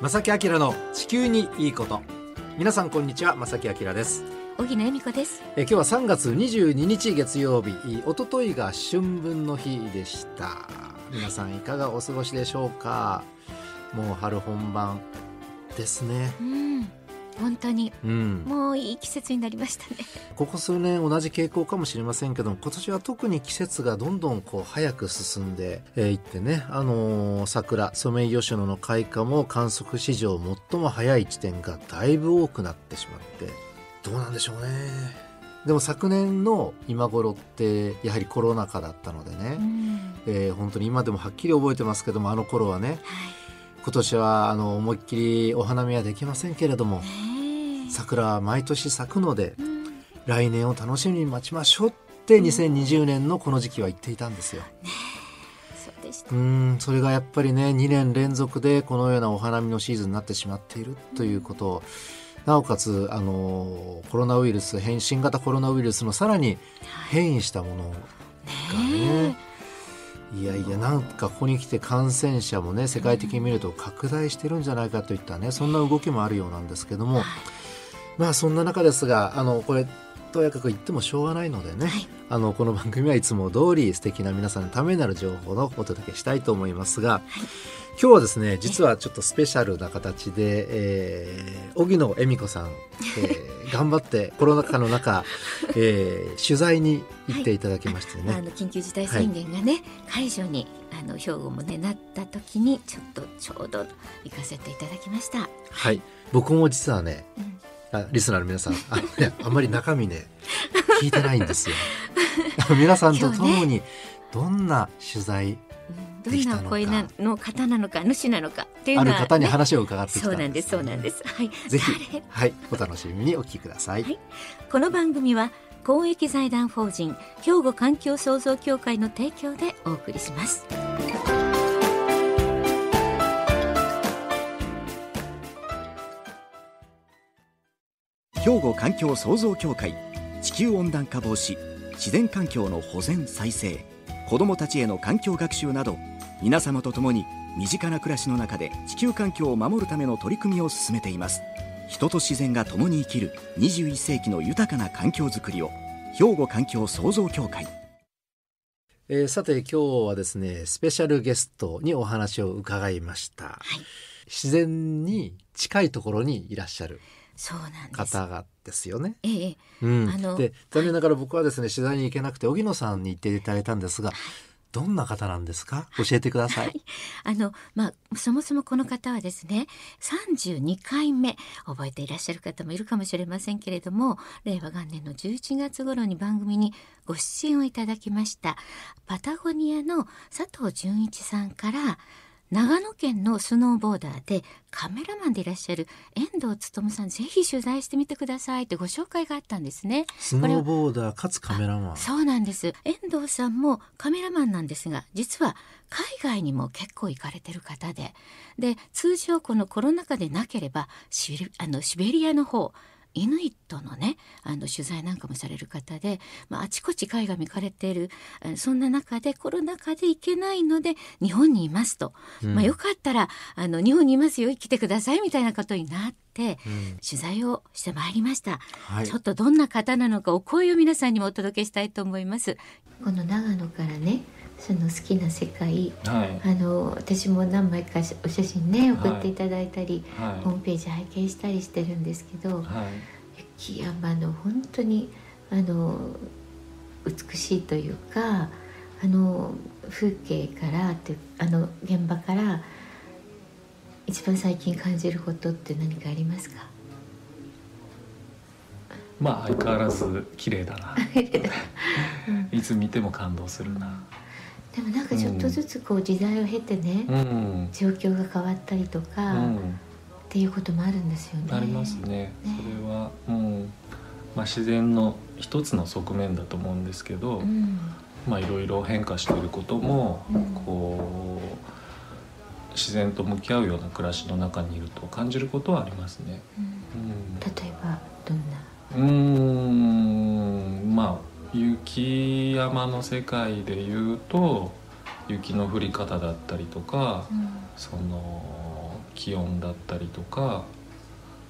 正木明の地球にいいこと。皆さんこんにちは正木明です。小木恵美子です。え今日は3月22日月曜日一昨日が春分の日でした。皆さんいかがお過ごしでしょうか。もう春本番ですね。うん本当に。うん。もういい季節になりましたね。ここ数年同じ傾向かもしれませんけども今年は特に季節がどんどんこう早く進んでい、ってね、あのー桜ソメイヨシノの開花も観測史上最も早い地点がだいぶ多くなってしまってどうなんでしょうね。でも昨年の今頃ってやはりコロナ禍だったのでね、うん。えー本当に今でもはっきり覚えてますけどもあの頃はねはい。今年はあの思いっきりお花見はできませんけれども桜は毎年咲くのでうん。来年を楽しみに待ちましょうって2020年のこの時期は言っていたんですよ。そうんそれがやっぱりね2年連続でこのようなお花見のシーズンになってしまっているということ。をなおかつあのコロナウイルス変新型コロナウイルスのさらに変異したものがね。ねいやいやなんかここに来て感染者もね世界的に見ると拡大してるんじゃないかといったねそんな動きもあるようなんですけどもまあそんな中ですがあのこれとやかく言ってもしょうがないのでね、はい。あのこの番組はいつも通り素敵な皆さんのためになる情報をお届けしたいと思いますが、今日はですね実はちょっとスペシャルな形で、えー、荻野恵美子さん、えー 頑張ってコロナ禍の中、えー取材に行っていただきましてね、あの緊急事態宣言がね、解除にあの兵庫もねなった時にちょっとちょうど行かせていただきました。はい。僕も実はねうんあリスナーの皆さんあの、ね、あんまり中身ね聞いてないんですよ。皆さんと共にどんな取材うんどんな声なの方なのか主なのかっていうあるのは、ね、方に話を伺ってきたそうなんですそうなんです。はい。ぜひ誰はいお楽しみにお聞きください、はい。この番組は公益財団法人兵庫環境創造協会の提供でお送りします。兵庫環境創造協会地球温暖化防止自然環境の保全再生子どもたちへの環境学習など皆様と共に身近な暮らしの中で地球環境を守るための取り組みを進めています人と自然が共に生きる21世紀の豊かな環境づくりを兵庫環境創造協会えーさて今日はですねスペシャルゲストにお話を伺いました、はい。自然に近いところにいらっしゃる。方がですよね、ええ。ええうん。あので残念ながら僕はですね取材に行けなくて荻野さんに行っていただいたんですがどんな方なんですか？教えてください、あのまあそもそもこの方はですね32回目覚えていらっしゃる方もいるかもしれませんけれども令和元年の11月頃に番組にご出演をいただきましたパタゴニアの佐藤純一さんから長野県のスノーボーダーでカメラマンでいらっしゃる遠藤勉さんぜひ取材してみてください。ってご紹介があったんですね。スノーボーダーかつカメラマン。そうなんです。遠藤さんもカメラマンなんですが実は海外にも結構行かれてる方で。で通常このコロナ禍でなければシベあのシベリアの方イヌイットのね。あの取材なんかもされる方で、まあ、あちこち海外に行かれている。あそんな中でコロナ禍で行けないので日本にいますと、うん。まあ、よかったらあの日本にいますよ来てくださいみたいなことになってうん。取材をしてまいりました。はい。ちょっとどんな方なのかお声を皆さんにもお届けしたいと思います。この長野からね、その好きな世界、はい。あの私も何枚かお写真ね送っていただいたり、はホームページ拝見したりしてるんですけど雪山の本当にあの美しいというか、あの風景からってあの現場から一番最近感じることって何かありますか？まあ相変わらず綺麗だな。うん。いつ見ても感動するなでもなんかちょっとずつこう時代を経てね、うん、状況が変わったりとか、っうん、ていうこともあるんですよね。ありますね。それは、うん。まあ、自然の一つの側面だと思うんですけど、うん、まあいろいろ変化していることも、うん。こう自然と向き合うような暮らしの中にいると感じることはありますね。うん。うん。例えばどんな？うーんまあ雪山の世界でいうと雪の降り方だったりとか、その気温だったりとか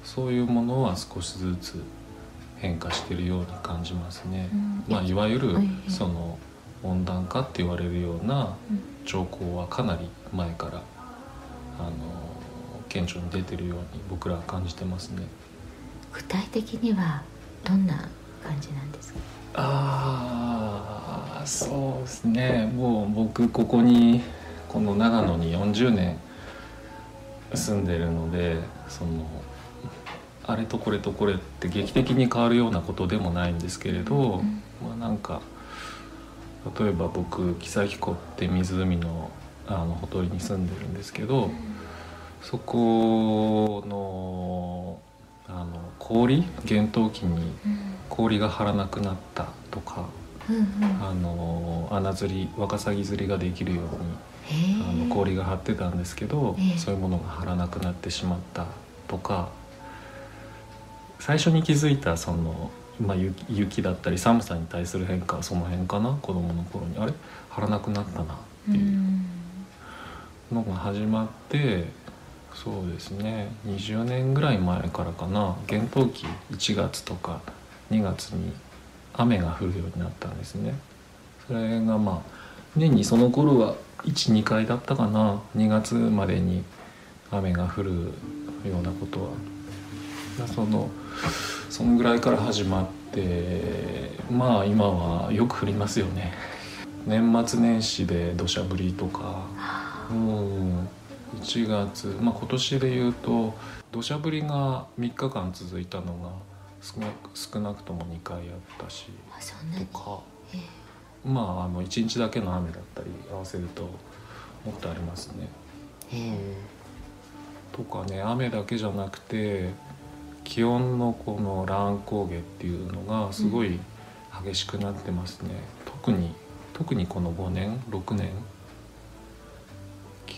そういうものは少しずつ変化してるように感じますね。うんまあ、いわゆるはいその温暖化って言われるような兆候はかなり前からあの顕著に出てるように僕らは感じてますね。具体的にはどんな感じなんですか？ああそうですね。もう僕ここにこの長野に40年住んでるのでそのあれとこれとこれって劇的に変わるようなことでもないんですけれど、まあなんか例えば僕木崎湖って湖のあのほとりに住んでるんですけど、そこのあの氷？厳冬期に氷が張らなくなったとかうんうん。あの穴釣りワカサギ釣りができるようへにあえの氷が張ってたんですけど、ええ。そういうものが張らなくなってしまったとか最初に気づいたその、まあ、雪雪だったり寒さに対する変化はその辺かな？子供の頃に。あれ？張らなくなったなっていううん。のが始まってそうですね。20年ぐらい前からかな。厳冬期1月とか2月に雨が降るようになったんですね。それがまあ年にその頃は12回だったかな。2月までに雨が降るようなことは。だそのそのぐらいから始まってまあ今はよく降りますよね。年末年始で土砂降りとか。うん1月、まあ、今年でいうと土砂降りが3日間続いたのが少なく少なくとも2回あったしとか。えまああの1日だけの雨だったり合わせるともっとありますね。ええ。とかね雨だけじゃなくて気温のこの乱高下っていうのがすごい激しくなってますね、特に特にこの5年6年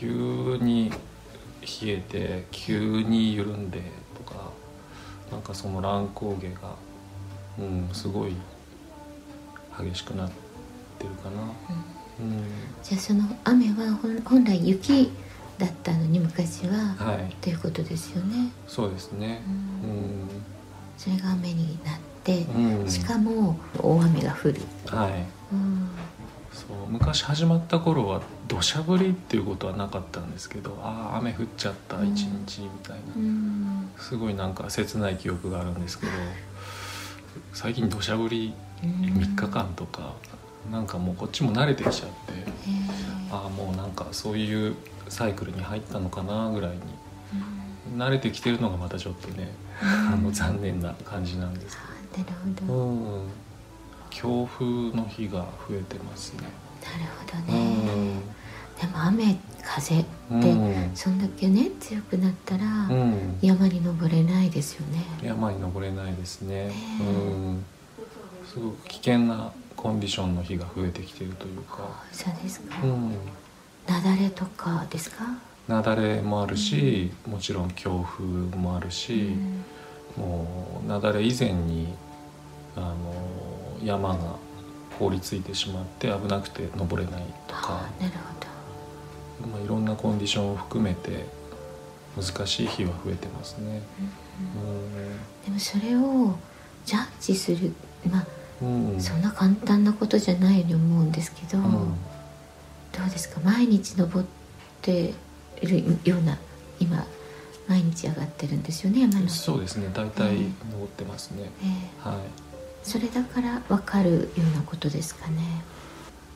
急に冷えて急に緩んでとかなんかその乱高下が、うん、すごい激しくなってるかな。うん。じゃあその雨は本本来雪だったのに昔ははい、ということですよね、そうですね。うん。うそれが雨になって、ん、うん、しかも大雨が降る、はい。うん昔始まった頃は土砂降りっていうことはなかったんですけどああ雨降っちゃったうん。一日みたいな、うん。すごいなんか切ない記憶があるんですけど最近土砂降りうん。3日間とか、なんかもうこっちも慣れてきちゃってああもうなんかそういうサイクルに入ったのかなぐらいに慣れてきてるのがまたちょっとね、あの残念な感じなんですあなるけど、ほど、うん、強風の日が増えてますね。なるほどうね、ん。でも雨風って、うん。そんだけね強くなったら、うん、山に登れないですよね。山に登れないですね、ねうん、すごく危険なコンディションの日が増えてきてるというか、そうですか、うん、雪崩とかですか、雪崩もあるし、もちろん強風もあるし、うん。もう雪崩以前にあの山が凍りついてしまって危なくて登れないとか。あ、なるほまあ、いろんなコンディションを含めて難しい日は増えてますね。どでもそれをジャッジするまあうんうん。そんな簡単なことじゃないように思うんですけど、うん。どうですか？毎日登っているような今毎日上がってるんですよね山のそうですね。大体うん登ってますね、ええ。はいそれだから分かるようなことですかね。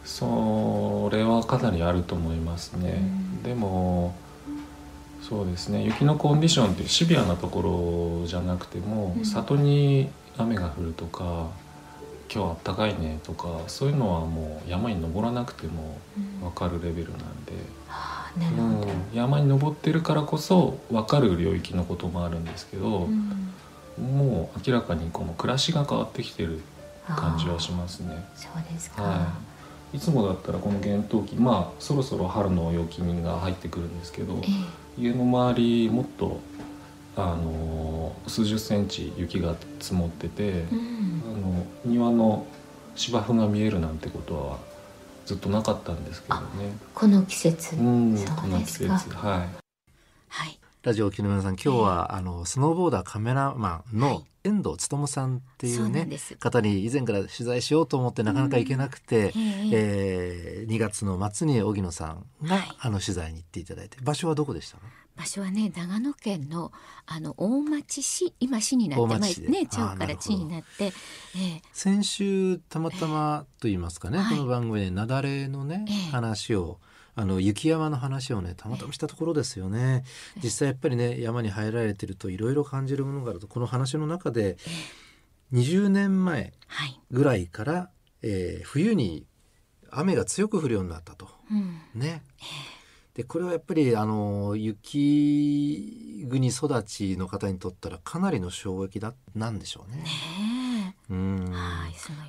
それはかなりあると思いますね、うん。でもそうですね。雪のコンディションってシビアなところじゃなくても、うん。里に雨が降るとか今日あったかいねとかそういうのはもう山に登らなくても分かるレベルなんで、ああなるほど、うん、山に登ってるからこそ分かる領域のこともあるんですけど、うんもう明らかにこの暮らしが変わってきてる感じはしあますね。あそうですか、はい、いつもだったらこの厳冬期まあそろそろ春の陽気が入ってくるんですけどえ家の周りもっとあの数十センチ雪が積もってて、えうん。あの庭の芝生が見えるなんてことはずっとなかったんですけどね。この季節、うん、そうこの季節。ですかはい。はいラジオ沖の皆さん今日は、あのスノーボーダーカメラマンの遠藤勉さんっていうね、方に以前から取材しようと思ってなかなか行けなくて、うん、えー、2月の末に荻野さんが、はい、あの取材に行っていただいて場所はどこでしたか場所はね長野県のあの大町市今市になってまあね町から地になって、えー、先週たまたまと言いますかね、えー、この番組で雪崩のね、えー、話をあの雪山の話をねたまたましたところですよね。実際やっぱりね山に入られてるといろいろ感じるものがあるとこの話の中で20年前ぐらいから、はい、えー、冬に雨が強く降るようになったと。うん、ね。でこれはやっぱりあの雪国育ちの方にとったらかなりの衝撃だなんでしょうね。ねうん。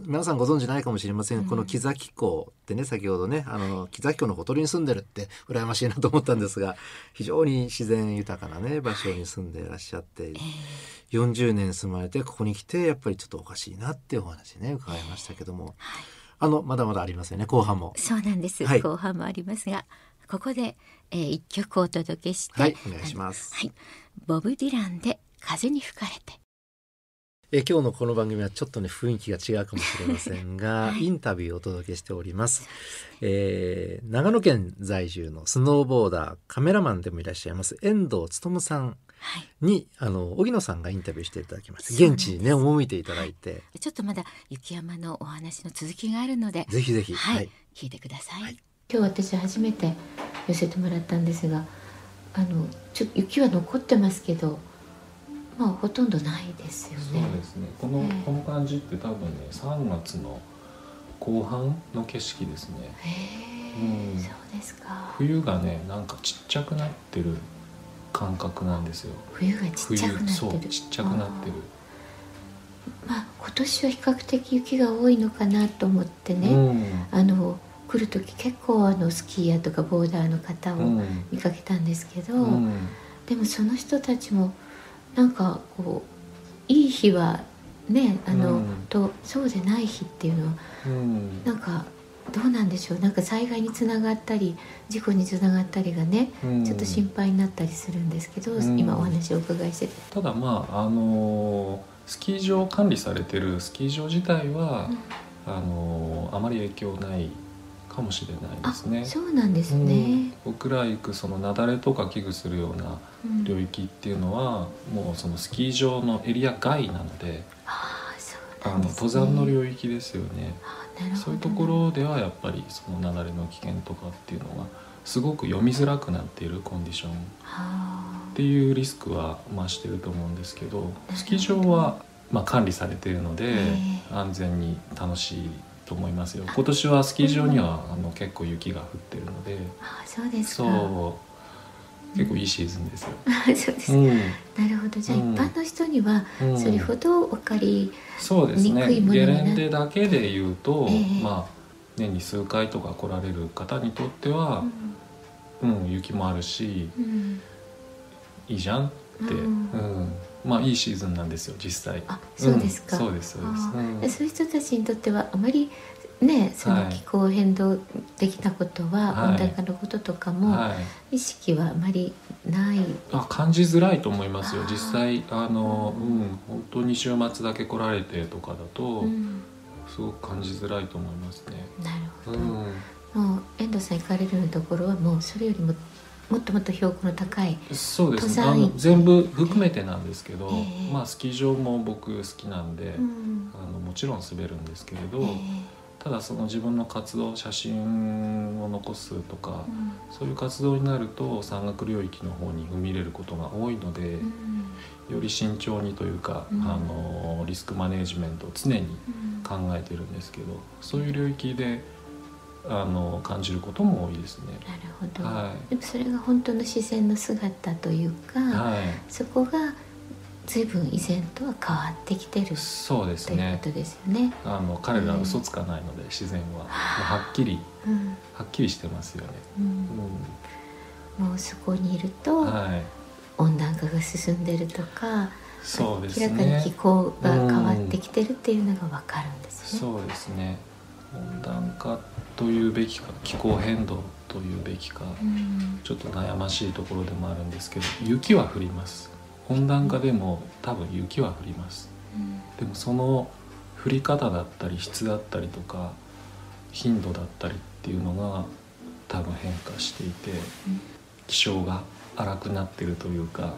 皆さんご存知ないかもしれません、うん、この木崎港ってね先ほどねあの木崎港のほとりに住んでるって羨ましいなと思ったんですが非常に自然豊かなね場所に住んでいらっしゃって、えー、40年住まれてここに来てやっぱりちょっとおかしいなっていうお話ね伺いましたけども、えーはい、あのまだまだありますよね後半も。そうなんです、はい、後半もありますがここで、えー、一曲お届けしてはいお願いします。はい、ボブ・ディランで風に吹かれてえ今日のこの番組はちょっとね雰囲気が違うかもしれませんが、インタビューをお届けしております、えー、長野県在住のスノーボーダーカメラマンでもいらっしゃいます遠藤勉さんに、はい、あの荻野さんがインタビューしていただきました。現地にね赴いていただいて、はい、ちょっとまだ雪山のお話の続きがあるのでぜひぜひ、はい、聞いてください、今日私初めて寄せてもらったんですがあのちょ雪は残ってますけどまあほとんどないですよね。そうですね。この、えー、この感じって多分ね、3月の後半の景色ですね。へえ、うん、そうですか。冬がね、なんかちっちゃくなってる感覚なんですよ。冬がちっちゃくなってる。そうちっちゃくなってる。まあ今年は比較的雪が多いのかなと思ってね、うん、あの来る時結構あのスキーヤーとかボーダーの方を見かけたんですけど、うん、でもその人たちもなんかこういい日はねあの、うん、とそうでない日っていうのは、うん、なんかどうなんでしょう。なんか災害につながったり事故につながったりがね、うん、ちょっと心配になったりするんですけど、うん、今お話をお伺いしてて。ただまああのスキー場管理されてるスキー場自体は、うん、あのあまり影響ないかもしれないですね。そうなんですね、うん、僕ら行くその雪崩とか危惧するような領域っていうのは、うん、もうそのスキー場のエリア外なので、ああの登山の領域ですよね。ねそういうところではやっぱりその雪崩の危険とかっていうのがすごく読みづらくなっているコンディション。っていうリスクは増してると思うんですけどスキー場はまあ管理されているので安全に楽しいと思いますよ。今年はスキー場には、あの結構雪が降ってるので。あそうですそう。結構いいシーズンですよ。そうです、うん、なるほど。じゃあ、一般の人にはそれほどお借りそうですね。ゲレンデだけで言うと、えー、まあ年に数回とか来られる方にとっては、うん、うん、雪もあるし、うん、いいじゃんって、うんまあいいシーズンなんですよ実際。あそうですか、うん、そうですそうです、うん、そういう人たちにとってはあまりねその気候変動的なことは、はい、温暖化のこととかも、はい、意識はあまりない。あ感じづらいと思いますよ。実際あのうん、本当に週末だけ来られてとかだと、うん、すごく感じづらいと思いますね。なるほど、うん、もう遠藤さん行かれるところはもうそれよりももっともっと標高の高いそうですね。あの全部含めてなんですけど、えー、まあスキー場も僕好きなんで、うん、あのもちろん滑るんですけれど、えー、ただその自分の活動写真を残すとか、うん、そういう活動になると山岳領域の方に踏み入れることが多いので、うん、より慎重にというか、あのリスクマネジメントを常に考えてるんですけど、そういう領域で。あの感じることも多いですね。なるほど。はい、でもそれが本当の自然の姿というか、はい、そこが随分以前とは変わってきてるそうですね。ということですよね。あの彼らは嘘つかないので、うん、自然ははっきり、うん、はっきりしてますよね。うん、もうそこにいると、はい、温暖化が進んでるとか。そうですね、明らかに気候が変わってきてるっていうのがわかるんですね。そうですね温暖化っというべきか気候変動というべきか、うん。ちょっと悩ましいところでもあるんですけど雪は降ります。温暖化でも多分雪は降ります。うん。でもその降り方だったり質だったりとか頻度だったりっていうのが多分変化していて気象が荒くなってるというか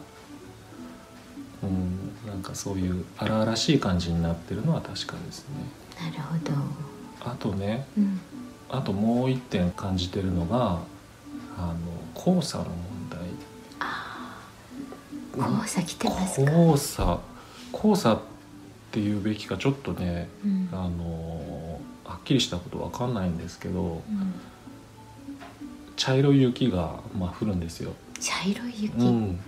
うんなんかそういう荒々しい感じになってるのは確かですね。なるほど、あとねうん、あともう一点感じてるのがあの黄砂の問題。黄砂来てますか、黄砂。黄砂っていうべきかちょっとねうん。あのはっきりしたことわかんないんですけどうん。茶色い雪が、まあ、降るんですよ。茶色い雪、うん、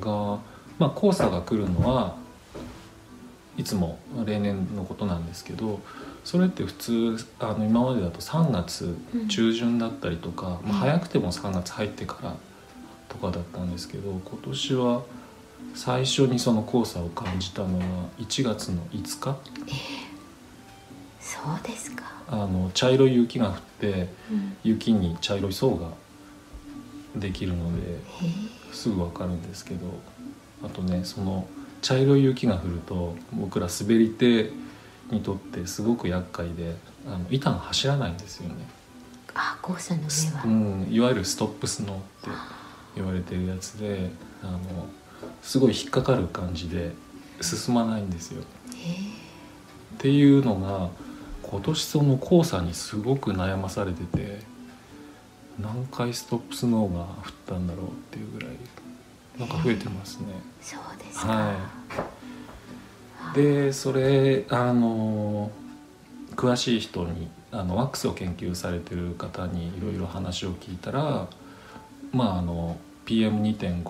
が、まあ、黄砂が来るのはいつも例年のことなんですけどそれって普通あの今までだと3月中旬だったりとか、まあ、早くても3月入ってからとかだったんですけど今年は最初にその黄砂を感じたのは1月の5日。そうですか、あの茶色い雪が降ってうん、雪に茶色い層ができるのですぐ分かるんですけどあとねその茶色い雪が降ると僕ら滑り手にとってすごく厄介であの板が走らないんですよね、あ黄砂の上は、うん、いわゆるストップスノーって言われてるやつであのすごい引っかかる感じで進まないんですよ。っていうのが今年その黄砂にすごく悩まされてて何回ストップスノーが降ったんだろうっていうぐらいなんか増えてますね。そうですか、はい、でそれあの詳しい人にあのワックスを研究されてる方にいろいろ話を聞いたらまああの PM2.5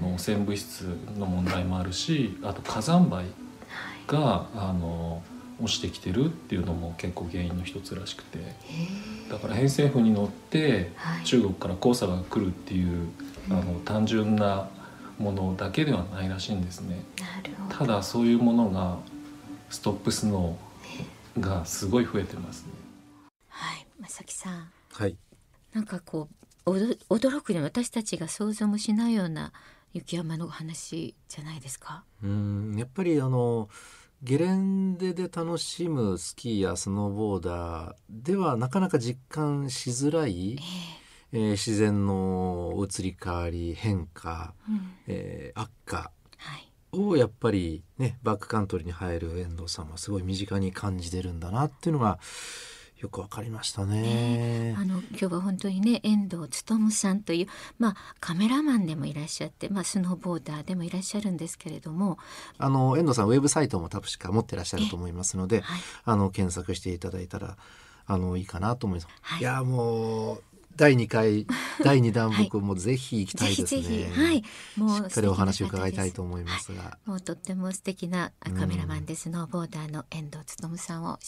の汚染物質の問題もあるしあと火山灰があの落ちてきてるっていうのも結構原因の一つらしくて。だから偏西風に乗ってはい。中国から黄砂が来るっていうあの単純なものだけではないらしいんですね。なるほどただそういうものがストップスノーがすごい増えてますね。はい正木さんはいなんかこう驚くような私たちが想像もしないような雪山の話じゃないですか？うんやっぱりあのゲレンデで楽しむスキーやスノーボーダーではなかなか実感しづらい、えー自然の移り変わり変化、うん。えー悪化はい。をやっぱりねバックカントリーに入る遠藤さんはすごい身近に感じてるんだなっていうのがよくわかりましたね。あの今日は本当にね遠藤勉さんという、まあ、カメラマンでもいらっしゃって、まあ、スノーボーダーでもいらっしゃるんですけれども、あの遠藤さんウェブサイトも確か持ってらっしゃると思いますので、はい。あの検索していただいたらあのいいかなと思います。はい。い、やもう第2回 第2弾はい。僕もぜひ行きたぜいですね。ひぜひ、はい、もうしっかりお話を伺いたいと思いますが。もうとっても素敵なあカメラマンでスノーボーダーの遠藤勉さんを。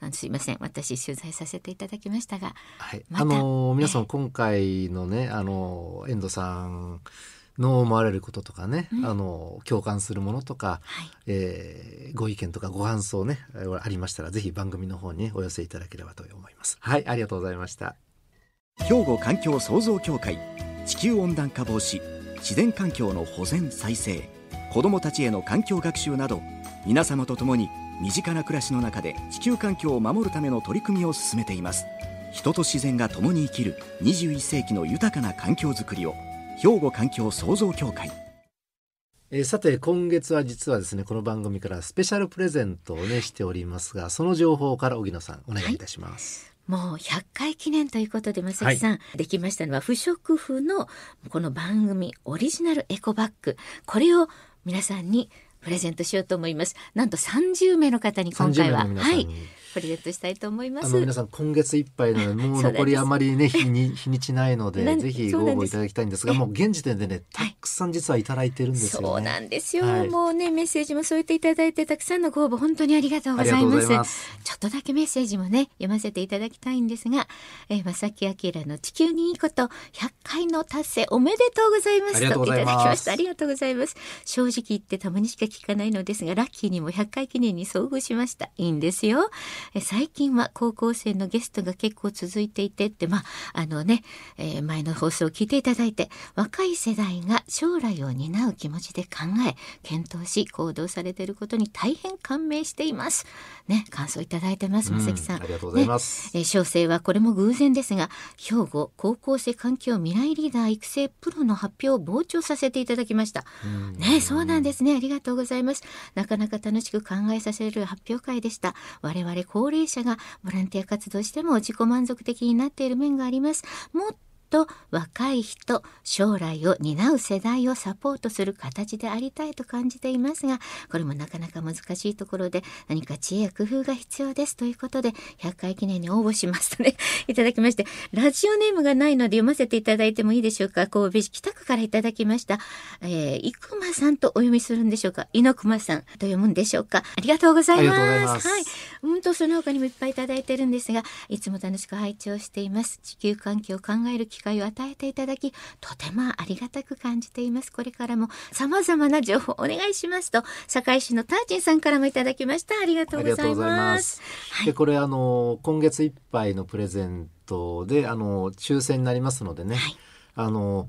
あのすいません。私取材させていただきましたが。はい、また。あの皆さんええ。今回のねあの遠藤さんの思われることとかね、うん。あの共感するものとか、はい。えーご意見とかご感想ねえーありましたらぜひ番組の方にお寄せいただければと思います。はいありがとうございました。兵庫環境創造協会地球温暖化防止自然環境の保全再生子どもたちへの環境学習など皆様と共に身近な暮らしの中で地球環境を守るための取り組みを進めています。人と自然が共に生きる21世紀の豊かな環境づくりを兵庫環境創造協会。えーさて今月は実はですねこの番組からスペシャルプレゼントをねしておりますがその情報から荻野さんお願いいたします。もう100回記念ということで正木さん、できましたのは不織布のこの番組オリジナルエコバッグ。これを皆さんにプレゼントしようと思います。なんと30名の方に今30回ははいプレゼントしたいと思います。あの皆さん今月いっぱいなのでもう 残りあまりね日に日にちないのでぜひご応募いただきたいんですがえもう現時点でねたくさん実はいただいてるんですよね。そうなんですよ、はい。もうねメッセージも添えていただいてたくさんのご応募本当にありがとうございます。ちょっとだけメッセージもね読ませていただきたいんですが、えー、正木明の地球にいいこと100回の達成おめでとうございます。ありがとうございます。とただきました。ありがとうございます。正直言ってたまにしか聞かないのですがラッキーにも100回記念に遭遇しました。いいんですよえ最近は高校生のゲストが結構続いていてってまああのね、えー、前の放送を聞いていただいて若い世代が将来を担う気持ちで考え検討し行動されていることに大変感銘しています。ね感想いただいてます正木さん、ありがとうございます、ね、えー、小生はこれも偶然ですが兵庫高校生環境未来リーダー育成プロの発表を傍聴させていただきました。ねそうなんですね。ありがとうございます。なかなか楽しく考えさせる発表会でした。我々高齢者がボランティア活動しても自己満足的になっている面があります。もっと若い人将来を担う世代をサポートする形でありたいと感じていますがこれもなかなか難しいところで何か知恵や工夫が必要ですということで100回記念に応募しますとねいただきましてラジオネームがないので読ませていただいてもいいでしょうか。神戸市北区からいただきました、えー、生間さんとお読みするんでしょうか。猪熊さんと読むんでしょうか。ありがとうございます。はい。うんとその他にもいっぱいいただいてるんですがいつも楽しく拝聴しています。地球環境を考える機会を与えていただきとてもありがたく感じています。これからも様々な情報お願いしますと堺市のターチンさんからもいただきました。ありがとうございます。でこれあの今月いっぱいのプレゼントであの抽選になりますのでね、はい、あの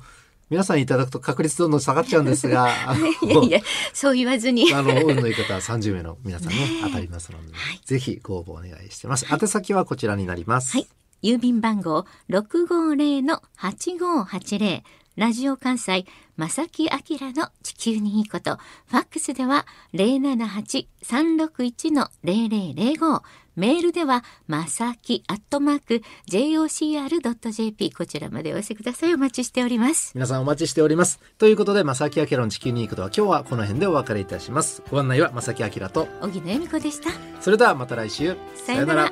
皆さんいただくと確率どんどん下がっちゃうんですが いやいやそう言わずに。あの運のいい方は30名の皆さんね。当たりますので、はい、ぜひご応募お願いしてます、宛先はこちらになります、はい郵便番号650-8580ラジオ関西正木明の地球にいいこと。ファックスでは078-361-0005。メールではまさきアットマーク jocr.jp こちらまでお寄せください。お待ちしております。皆さんお待ちしております。ということで、まさきあきらの地球にいいことは今日はこの辺でお別れいたします。ご案内はまさきあきらと小木野恵美子でした。それではまた来週。さよなら。